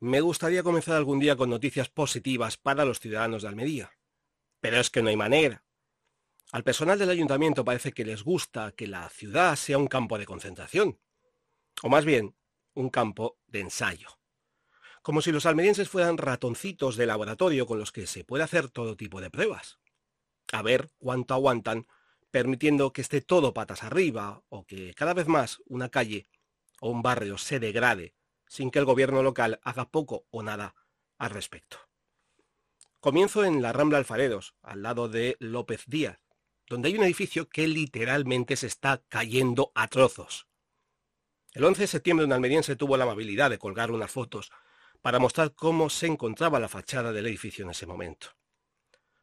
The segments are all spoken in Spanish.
me gustaría comenzar algún día con noticias positivas para los ciudadanos de Almería. Pero es que no hay manera. Al personal del ayuntamiento parece que les gusta que la ciudad sea un campo de concentración. O más bien, un campo de ensayo. Como si los almerienses fueran ratoncitos de laboratorio con los que se puede hacer todo tipo de pruebas. A ver cuánto aguantan, permitiendo que esté todo patas arriba o que cada vez más una calle o un barrio se degrade sin que el gobierno local haga poco o nada al respecto. Comienzo en la Rambla Alfaredos, al lado de López Díaz, donde hay un edificio que literalmente se está cayendo a trozos. El 11 de septiembre un almeriense tuvo la amabilidad de colgar unas fotos para mostrar cómo se encontraba la fachada del edificio en ese momento.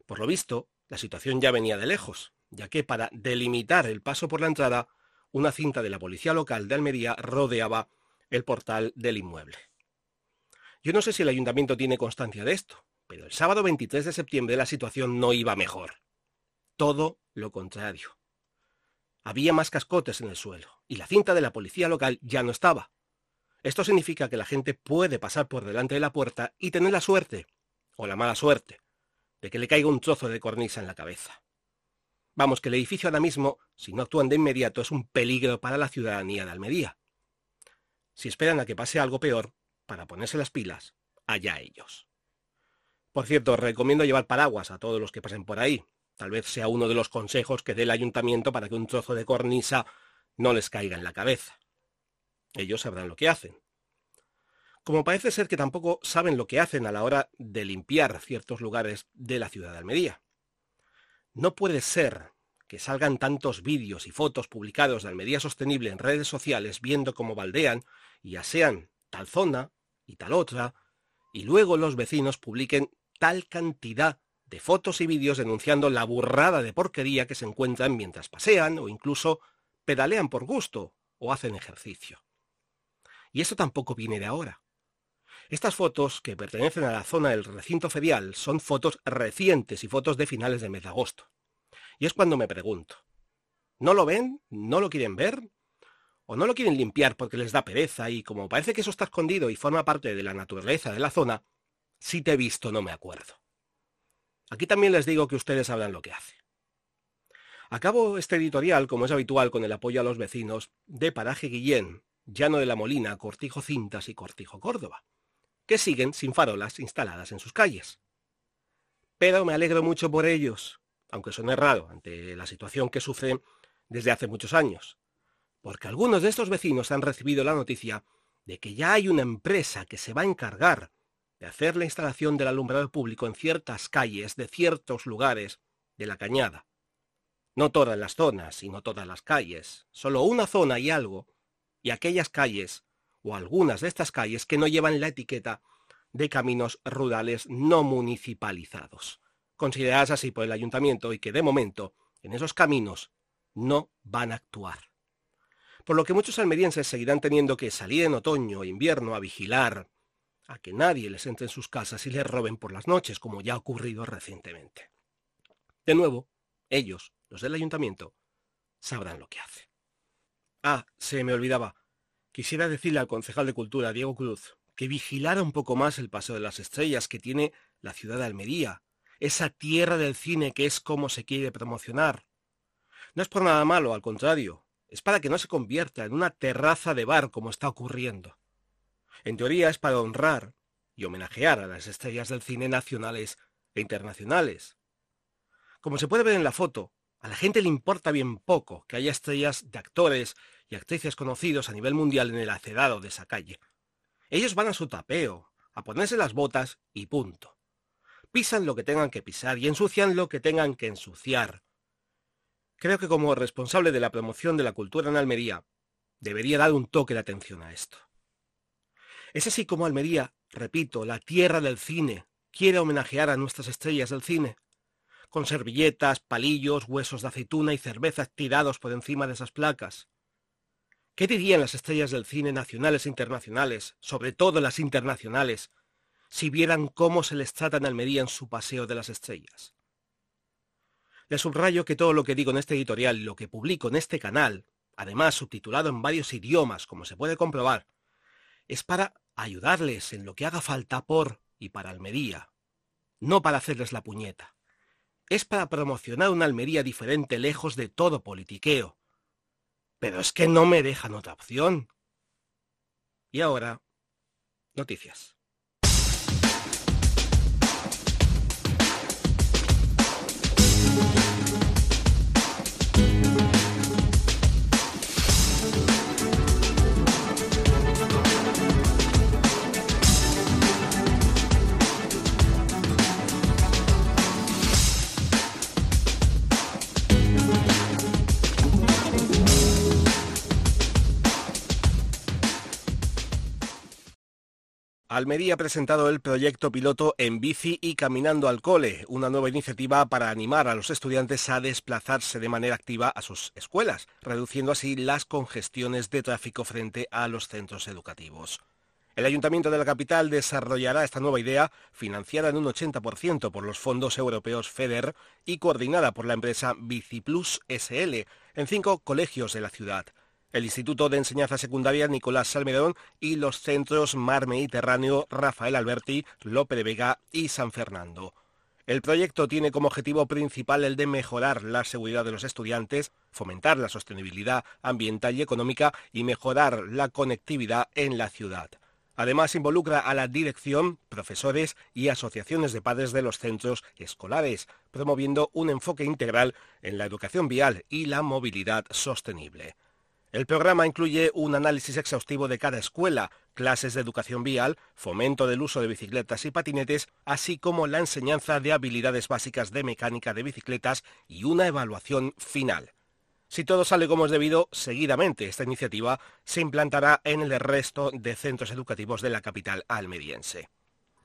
Por lo visto, la situación ya venía de lejos, ya que para delimitar el paso por la entrada, una cinta de la policía local de Almería rodeaba el portal del inmueble. Yo no sé si el ayuntamiento tiene constancia de esto, pero el sábado 23 de septiembre la situación no iba mejor. Todo lo contrario. Había más cascotes en el suelo, y la cinta de la policía local ya no estaba. Esto significa que la gente puede pasar por delante de la puerta y tener la suerte, o la mala suerte, de que le caiga un trozo de cornisa en la cabeza. Vamos, que el edificio ahora mismo, si no actúan de inmediato, es un peligro para la ciudadanía de Almería. Si esperan a que pase algo peor, para ponerse las pilas, allá ellos. Por cierto, recomiendo llevar paraguas a todos los que pasen por ahí. Tal vez sea uno de los consejos que dé el ayuntamiento para que un trozo de cornisa no les caiga en la cabeza. Ellos sabrán lo que hacen. Como parece ser que tampoco saben lo que hacen a la hora de limpiar ciertos lugares de la ciudad de Almería. No puede ser que salgan tantos vídeos y fotos publicados de Almería Sostenible en redes sociales viendo cómo baldean y asean tal zona y tal otra, y luego los vecinos publiquen tal cantidad de fotos y vídeos denunciando la burrada de porquería que se encuentran mientras pasean o incluso pedalean por gusto o hacen ejercicio. Y esto tampoco viene de ahora. Estas fotos, que pertenecen a la zona del recinto ferial, son fotos recientes y fotos de finales de mes de agosto. Y es cuando me pregunto, ¿no lo ven? ¿No lo quieren ver? ¿O no lo quieren limpiar porque les da pereza y como parece que eso está escondido y forma parte de la naturaleza de la zona, si te he visto no me acuerdo? Aquí también les digo que ustedes sabrán lo que hace. Acabo este editorial, como es habitual, con el apoyo a los vecinos de Paraje Guillén, Llano de la Molina, Cortijo Cintas y Cortijo Córdoba, que siguen sin farolas instaladas en sus calles. Pero me alegro mucho por ellos, aunque suene raro ante la situación que sufren desde hace muchos años, porque algunos de estos vecinos han recibido la noticia de que ya hay una empresa que se va a encargar de hacer la instalación del alumbrado público en ciertas calles de ciertos lugares de la cañada. No todas las zonas y no todas las calles, solo una zona y algo, y aquellas calles, o algunas de estas calles que no llevan la etiqueta de caminos rurales no municipalizados consideradas así por el ayuntamiento y que de momento en esos caminos no van a actuar. Por lo que muchos almerienses seguirán teniendo que salir en otoño e invierno a vigilar a que nadie les entre en sus casas y les roben por las noches, como ya ha ocurrido recientemente. De nuevo, ellos, los del ayuntamiento, sabrán lo que hace. Ah, se me olvidaba. Quisiera decirle al concejal de Cultura, Diego Cruz, que vigilara un poco más el Paseo de las Estrellas que tiene la ciudad de Almería, esa tierra del cine que es como se quiere promocionar. No es por nada malo, al contrario, es para que no se convierta en una terraza de bar como está ocurriendo. En teoría es para honrar y homenajear a las estrellas del cine nacionales e internacionales. Como se puede ver en la foto, a la gente le importa bien poco que haya estrellas de actores y actrices conocidos a nivel mundial en el acedado de esa calle. Ellos van a su tapeo, a ponerse las botas y punto pisan lo que tengan que pisar y ensucian lo que tengan que ensuciar. Creo que como responsable de la promoción de la cultura en Almería, debería dar un toque de atención a esto. Es así como Almería, repito, la tierra del cine, quiere homenajear a nuestras estrellas del cine, con servilletas, palillos, huesos de aceituna y cervezas tirados por encima de esas placas. ¿Qué dirían las estrellas del cine nacionales e internacionales, sobre todo las internacionales, si vieran cómo se les trata en Almería en su paseo de las estrellas. Les subrayo que todo lo que digo en este editorial y lo que publico en este canal, además subtitulado en varios idiomas, como se puede comprobar, es para ayudarles en lo que haga falta por y para Almería, no para hacerles la puñeta. Es para promocionar una Almería diferente lejos de todo politiqueo. Pero es que no me dejan otra opción. Y ahora, noticias. Almería ha presentado el proyecto piloto En bici y caminando al cole, una nueva iniciativa para animar a los estudiantes a desplazarse de manera activa a sus escuelas, reduciendo así las congestiones de tráfico frente a los centros educativos. El Ayuntamiento de la capital desarrollará esta nueva idea, financiada en un 80% por los fondos europeos FEDER y coordinada por la empresa Biciplus SL, en cinco colegios de la ciudad el Instituto de Enseñanza Secundaria Nicolás Salmerón y los centros Mar Mediterráneo Rafael Alberti, Lope de Vega y San Fernando. El proyecto tiene como objetivo principal el de mejorar la seguridad de los estudiantes, fomentar la sostenibilidad ambiental y económica y mejorar la conectividad en la ciudad. Además, involucra a la dirección, profesores y asociaciones de padres de los centros escolares, promoviendo un enfoque integral en la educación vial y la movilidad sostenible. El programa incluye un análisis exhaustivo de cada escuela, clases de educación vial, fomento del uso de bicicletas y patinetes, así como la enseñanza de habilidades básicas de mecánica de bicicletas y una evaluación final. Si todo sale como es debido, seguidamente esta iniciativa se implantará en el resto de centros educativos de la capital almeriense.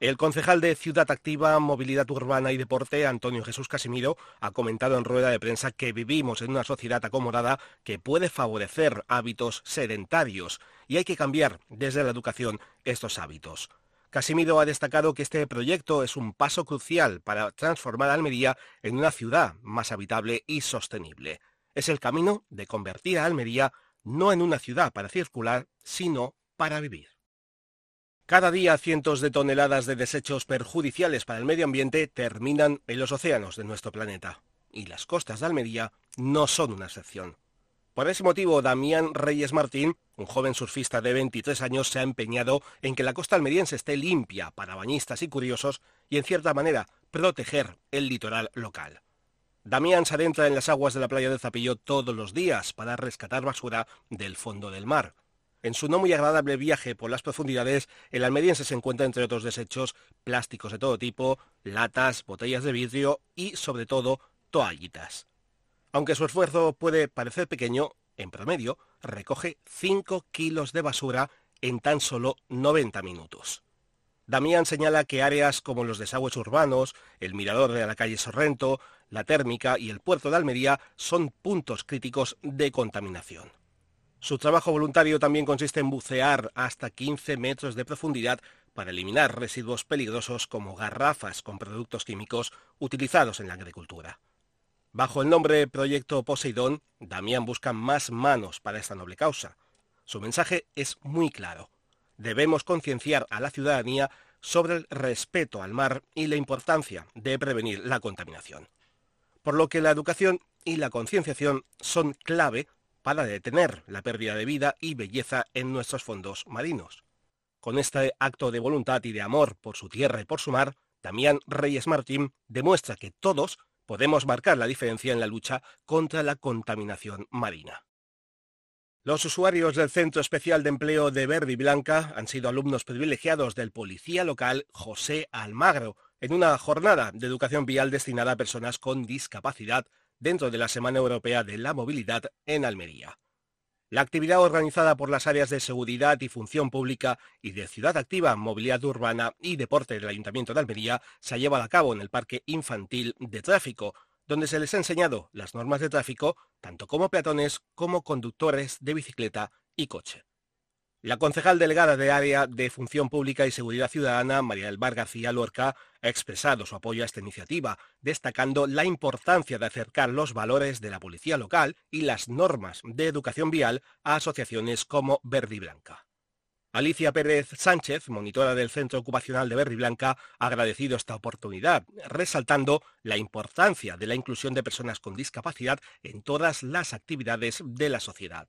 El concejal de Ciudad Activa, Movilidad Urbana y Deporte, Antonio Jesús Casimiro, ha comentado en rueda de prensa que vivimos en una sociedad acomodada que puede favorecer hábitos sedentarios y hay que cambiar desde la educación estos hábitos. Casimiro ha destacado que este proyecto es un paso crucial para transformar Almería en una ciudad más habitable y sostenible. Es el camino de convertir a Almería no en una ciudad para circular, sino para vivir. Cada día cientos de toneladas de desechos perjudiciales para el medio ambiente terminan en los océanos de nuestro planeta. Y las costas de Almería no son una excepción. Por ese motivo, Damián Reyes Martín, un joven surfista de 23 años, se ha empeñado en que la costa almeriense esté limpia para bañistas y curiosos y, en cierta manera, proteger el litoral local. Damián se adentra en las aguas de la playa de Zapillo todos los días para rescatar basura del fondo del mar. En su no muy agradable viaje por las profundidades, el almeriense se encuentra entre otros desechos plásticos de todo tipo, latas, botellas de vidrio y, sobre todo, toallitas. Aunque su esfuerzo puede parecer pequeño, en promedio recoge 5 kilos de basura en tan solo 90 minutos. Damián señala que áreas como los desagües urbanos, el mirador de la calle Sorrento, la térmica y el puerto de Almería son puntos críticos de contaminación. Su trabajo voluntario también consiste en bucear hasta 15 metros de profundidad para eliminar residuos peligrosos como garrafas con productos químicos utilizados en la agricultura. Bajo el nombre Proyecto Poseidón, Damián busca más manos para esta noble causa. Su mensaje es muy claro. Debemos concienciar a la ciudadanía sobre el respeto al mar y la importancia de prevenir la contaminación. Por lo que la educación y la concienciación son clave para detener la pérdida de vida y belleza en nuestros fondos marinos. Con este acto de voluntad y de amor por su tierra y por su mar, Damián Reyes Martín demuestra que todos podemos marcar la diferencia en la lucha contra la contaminación marina. Los usuarios del Centro Especial de Empleo de Verde y Blanca han sido alumnos privilegiados del policía local José Almagro en una jornada de educación vial destinada a personas con discapacidad dentro de la Semana Europea de la Movilidad en Almería. La actividad organizada por las áreas de seguridad y función pública y de ciudad activa, movilidad urbana y deporte del Ayuntamiento de Almería se ha llevado a cabo en el Parque Infantil de Tráfico, donde se les ha enseñado las normas de tráfico tanto como peatones como conductores de bicicleta y coche. La concejal delegada de Área de Función Pública y Seguridad Ciudadana, María del Bar García Lorca, ha expresado su apoyo a esta iniciativa, destacando la importancia de acercar los valores de la policía local y las normas de educación vial a asociaciones como Verde y Blanca. Alicia Pérez Sánchez, monitora del Centro Ocupacional de Berry Blanca, ha agradecido esta oportunidad, resaltando la importancia de la inclusión de personas con discapacidad en todas las actividades de la sociedad.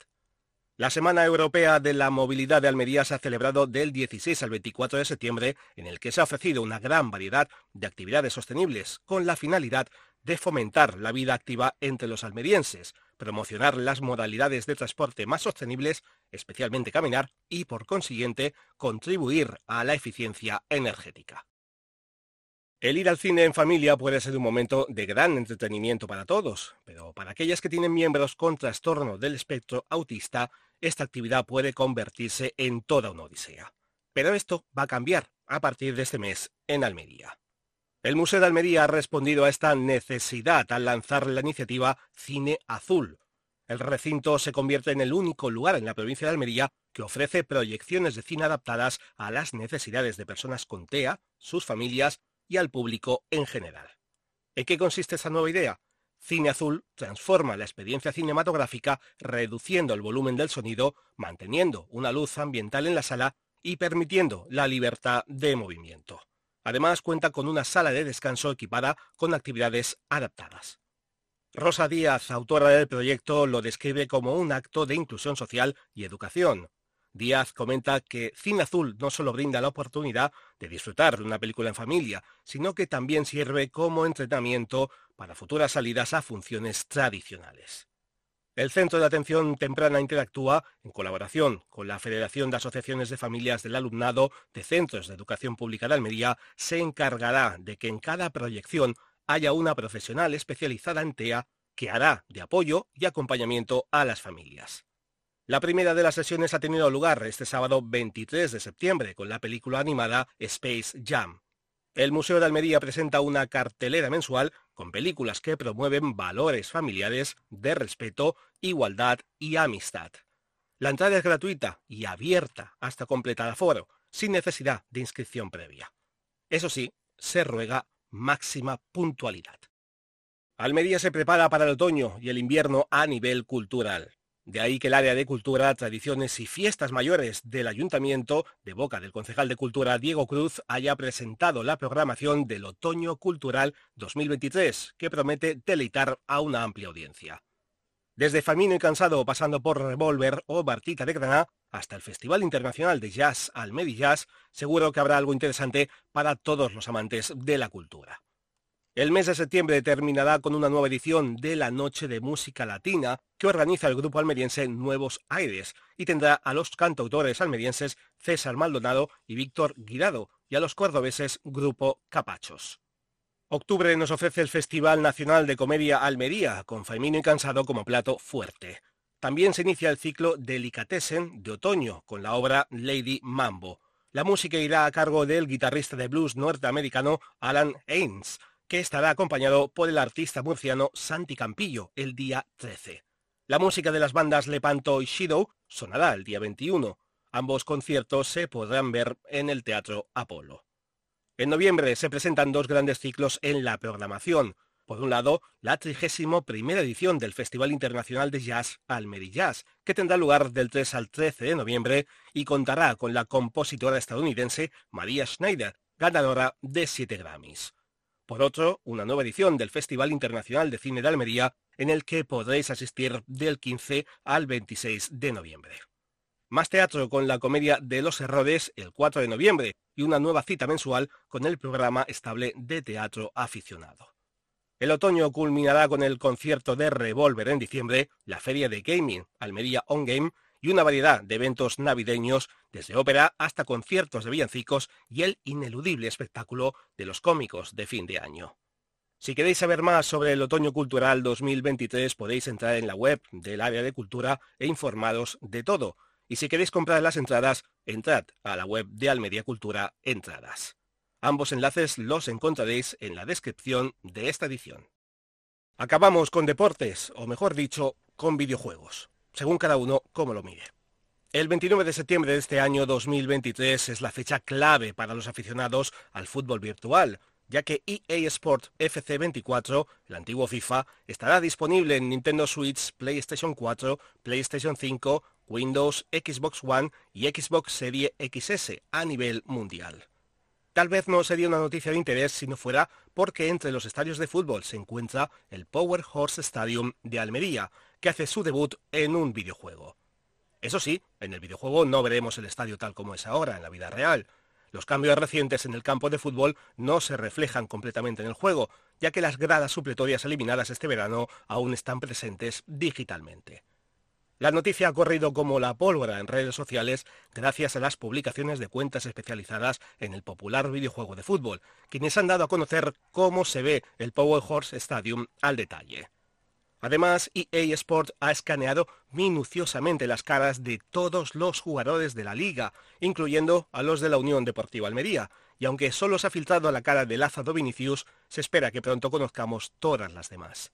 La Semana Europea de la Movilidad de Almería se ha celebrado del 16 al 24 de septiembre, en el que se ha ofrecido una gran variedad de actividades sostenibles, con la finalidad de fomentar la vida activa entre los almerienses, promocionar las modalidades de transporte más sostenibles, especialmente caminar, y por consiguiente contribuir a la eficiencia energética. El ir al cine en familia puede ser un momento de gran entretenimiento para todos, pero para aquellas que tienen miembros con trastorno del espectro autista, esta actividad puede convertirse en toda una odisea. Pero esto va a cambiar a partir de este mes en Almería. El Museo de Almería ha respondido a esta necesidad al lanzar la iniciativa Cine Azul. El recinto se convierte en el único lugar en la provincia de Almería que ofrece proyecciones de cine adaptadas a las necesidades de personas con TEA, sus familias y al público en general. ¿En qué consiste esta nueva idea? Cine Azul transforma la experiencia cinematográfica reduciendo el volumen del sonido, manteniendo una luz ambiental en la sala y permitiendo la libertad de movimiento. Además cuenta con una sala de descanso equipada con actividades adaptadas. Rosa Díaz, autora del proyecto, lo describe como un acto de inclusión social y educación. Díaz comenta que Cine Azul no solo brinda la oportunidad de disfrutar de una película en familia, sino que también sirve como entrenamiento para futuras salidas a funciones tradicionales. El Centro de Atención Temprana interactúa, en colaboración con la Federación de Asociaciones de Familias del Alumnado de Centros de Educación Pública de Almería, se encargará de que en cada proyección haya una profesional especializada en TEA que hará de apoyo y acompañamiento a las familias. La primera de las sesiones ha tenido lugar este sábado 23 de septiembre con la película animada Space Jam. El Museo de Almería presenta una cartelera mensual con películas que promueven valores familiares de respeto, igualdad y amistad. La entrada es gratuita y abierta hasta completar aforo, sin necesidad de inscripción previa. Eso sí, se ruega máxima puntualidad. Almería se prepara para el otoño y el invierno a nivel cultural. De ahí que el área de cultura, tradiciones y fiestas mayores del ayuntamiento, de boca del concejal de cultura Diego Cruz, haya presentado la programación del Otoño Cultural 2023, que promete deleitar a una amplia audiencia. Desde Famino y Cansado, pasando por Revolver o Bartita de Granada, hasta el Festival Internacional de Jazz Almedi Jazz, seguro que habrá algo interesante para todos los amantes de la cultura. El mes de septiembre terminará con una nueva edición de la Noche de Música Latina que organiza el grupo almeriense Nuevos Aires y tendrá a los cantautores almerienses César Maldonado y Víctor Guirado y a los cordobeses Grupo Capachos. Octubre nos ofrece el Festival Nacional de Comedia Almería, con Faimino y Cansado como plato fuerte. También se inicia el ciclo Delicatessen de otoño con la obra Lady Mambo. La música irá a cargo del guitarrista de blues norteamericano Alan Haynes, que estará acompañado por el artista murciano Santi Campillo el día 13. La música de las bandas Lepanto y Shido sonará el día 21. Ambos conciertos se podrán ver en el Teatro Apolo. En noviembre se presentan dos grandes ciclos en la programación. Por un lado, la 31 primera edición del Festival Internacional de Jazz Almeri Jazz, que tendrá lugar del 3 al 13 de noviembre y contará con la compositora estadounidense María Schneider, ganadora de 7 Grammys. Por otro, una nueva edición del Festival Internacional de Cine de Almería, en el que podréis asistir del 15 al 26 de noviembre. Más teatro con la comedia de los errores el 4 de noviembre y una nueva cita mensual con el programa estable de teatro aficionado. El otoño culminará con el concierto de Revolver en diciembre, la feria de gaming Almería On Game y una variedad de eventos navideños, desde ópera hasta conciertos de villancicos y el ineludible espectáculo de los cómicos de fin de año. Si queréis saber más sobre el Otoño Cultural 2023 podéis entrar en la web del área de cultura e informaros de todo. Y si queréis comprar las entradas, entrad a la web de Almería Cultura Entradas. Ambos enlaces los encontraréis en la descripción de esta edición. Acabamos con deportes, o mejor dicho, con videojuegos según cada uno como lo mire. El 29 de septiembre de este año 2023 es la fecha clave para los aficionados al fútbol virtual, ya que EA Sport FC24, el antiguo FIFA, estará disponible en Nintendo Switch, PlayStation 4, PlayStation 5, Windows, Xbox One y Xbox Serie XS a nivel mundial. Tal vez no sería una noticia de interés si no fuera porque entre los estadios de fútbol se encuentra el Power Horse Stadium de Almería, que hace su debut en un videojuego. Eso sí, en el videojuego no veremos el estadio tal como es ahora, en la vida real. Los cambios recientes en el campo de fútbol no se reflejan completamente en el juego, ya que las gradas supletorias eliminadas este verano aún están presentes digitalmente. La noticia ha corrido como la pólvora en redes sociales gracias a las publicaciones de cuentas especializadas en el popular videojuego de fútbol, quienes han dado a conocer cómo se ve el Power Horse Stadium al detalle. Además, EA Sport ha escaneado minuciosamente las caras de todos los jugadores de la liga, incluyendo a los de la Unión Deportiva Almería, y aunque solo se ha filtrado la cara de Lázaro Vinicius, se espera que pronto conozcamos todas las demás.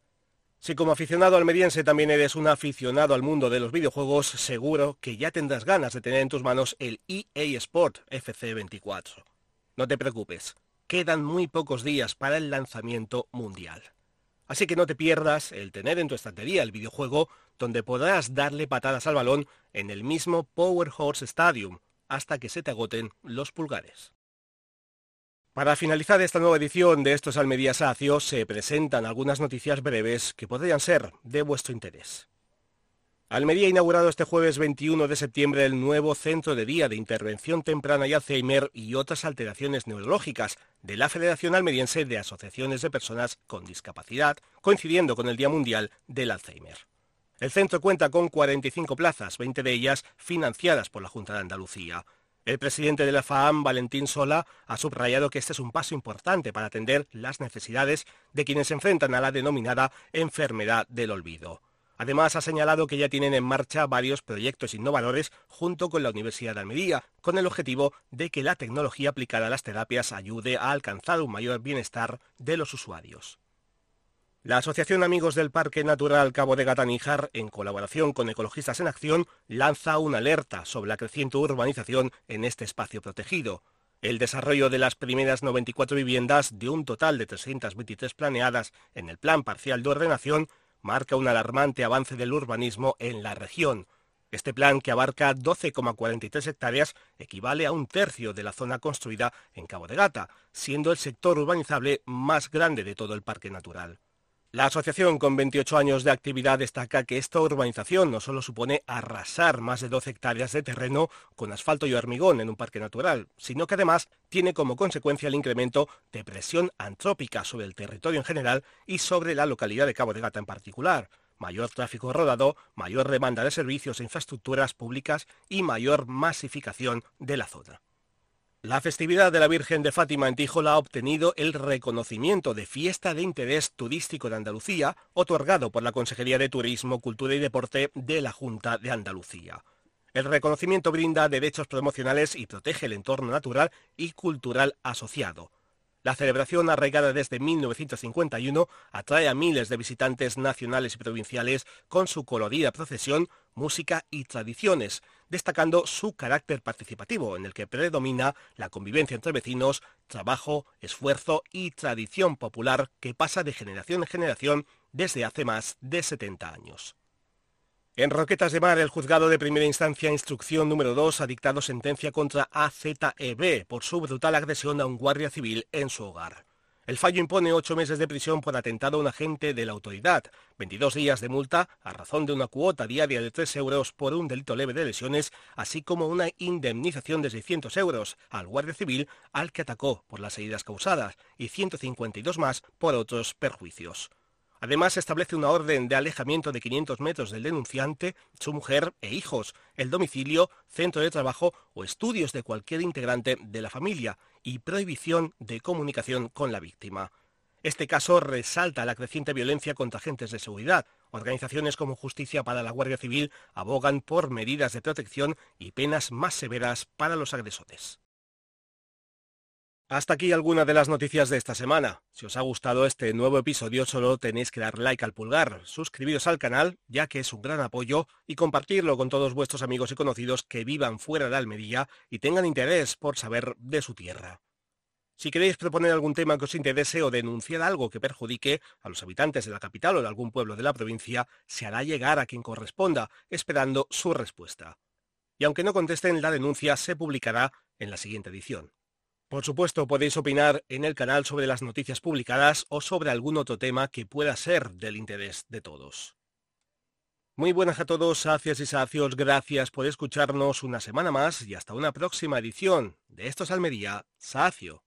Si como aficionado almeriense también eres un aficionado al mundo de los videojuegos, seguro que ya tendrás ganas de tener en tus manos el EA Sport FC24. No te preocupes, quedan muy pocos días para el lanzamiento mundial. Así que no te pierdas el tener en tu estantería el videojuego donde podrás darle patadas al balón en el mismo Power Horse Stadium hasta que se te agoten los pulgares. Para finalizar esta nueva edición de estos Almería Sacios se presentan algunas noticias breves que podrían ser de vuestro interés. Almería ha inaugurado este jueves 21 de septiembre el nuevo Centro de Día de Intervención Temprana y Alzheimer y otras alteraciones neurológicas de la Federación Almeriense de Asociaciones de Personas con Discapacidad, coincidiendo con el Día Mundial del Alzheimer. El centro cuenta con 45 plazas, 20 de ellas financiadas por la Junta de Andalucía. El presidente de la FAAM, Valentín Sola, ha subrayado que este es un paso importante para atender las necesidades de quienes se enfrentan a la denominada enfermedad del olvido. Además, ha señalado que ya tienen en marcha varios proyectos innovadores junto con la Universidad de Almería, con el objetivo de que la tecnología aplicada a las terapias ayude a alcanzar un mayor bienestar de los usuarios. La Asociación Amigos del Parque Natural Cabo de Gata-Níjar, en colaboración con Ecologistas en Acción, lanza una alerta sobre la creciente urbanización en este espacio protegido. El desarrollo de las primeras 94 viviendas de un total de 323 planeadas en el Plan Parcial de Ordenación marca un alarmante avance del urbanismo en la región. Este plan, que abarca 12,43 hectáreas, equivale a un tercio de la zona construida en Cabo de Gata, siendo el sector urbanizable más grande de todo el parque natural. La asociación con 28 años de actividad destaca que esta urbanización no solo supone arrasar más de 12 hectáreas de terreno con asfalto y hormigón en un parque natural, sino que además tiene como consecuencia el incremento de presión antrópica sobre el territorio en general y sobre la localidad de Cabo de Gata en particular. Mayor tráfico rodado, mayor demanda de servicios e infraestructuras públicas y mayor masificación de la zona. La festividad de la Virgen de Fátima en Tijola ha obtenido el reconocimiento de Fiesta de Interés Turístico de Andalucía, otorgado por la Consejería de Turismo, Cultura y Deporte de la Junta de Andalucía. El reconocimiento brinda derechos promocionales y protege el entorno natural y cultural asociado. La celebración, arraigada desde 1951, atrae a miles de visitantes nacionales y provinciales con su colorida procesión, música y tradiciones, destacando su carácter participativo, en el que predomina la convivencia entre vecinos, trabajo, esfuerzo y tradición popular que pasa de generación en generación desde hace más de 70 años. En Roquetas de Mar, el juzgado de primera instancia, instrucción número 2, ha dictado sentencia contra AZEB por su brutal agresión a un guardia civil en su hogar. El fallo impone ocho meses de prisión por atentado a un agente de la autoridad, 22 días de multa a razón de una cuota diaria de 3 euros por un delito leve de lesiones, así como una indemnización de 600 euros al guardia civil al que atacó por las heridas causadas y 152 más por otros perjuicios. Además, establece una orden de alejamiento de 500 metros del denunciante, su mujer e hijos, el domicilio, centro de trabajo o estudios de cualquier integrante de la familia y prohibición de comunicación con la víctima. Este caso resalta la creciente violencia contra agentes de seguridad. Organizaciones como Justicia para la Guardia Civil abogan por medidas de protección y penas más severas para los agresores. Hasta aquí algunas de las noticias de esta semana. Si os ha gustado este nuevo episodio solo tenéis que dar like al pulgar, suscribiros al canal ya que es un gran apoyo y compartirlo con todos vuestros amigos y conocidos que vivan fuera de Almería y tengan interés por saber de su tierra. Si queréis proponer algún tema que os interese o denunciar algo que perjudique a los habitantes de la capital o de algún pueblo de la provincia, se hará llegar a quien corresponda, esperando su respuesta. Y aunque no contesten, la denuncia se publicará en la siguiente edición. Por supuesto, podéis opinar en el canal sobre las noticias publicadas o sobre algún otro tema que pueda ser del interés de todos. Muy buenas a todos, sacias y sacios, gracias por escucharnos una semana más y hasta una próxima edición de Estos Almería, Sacio.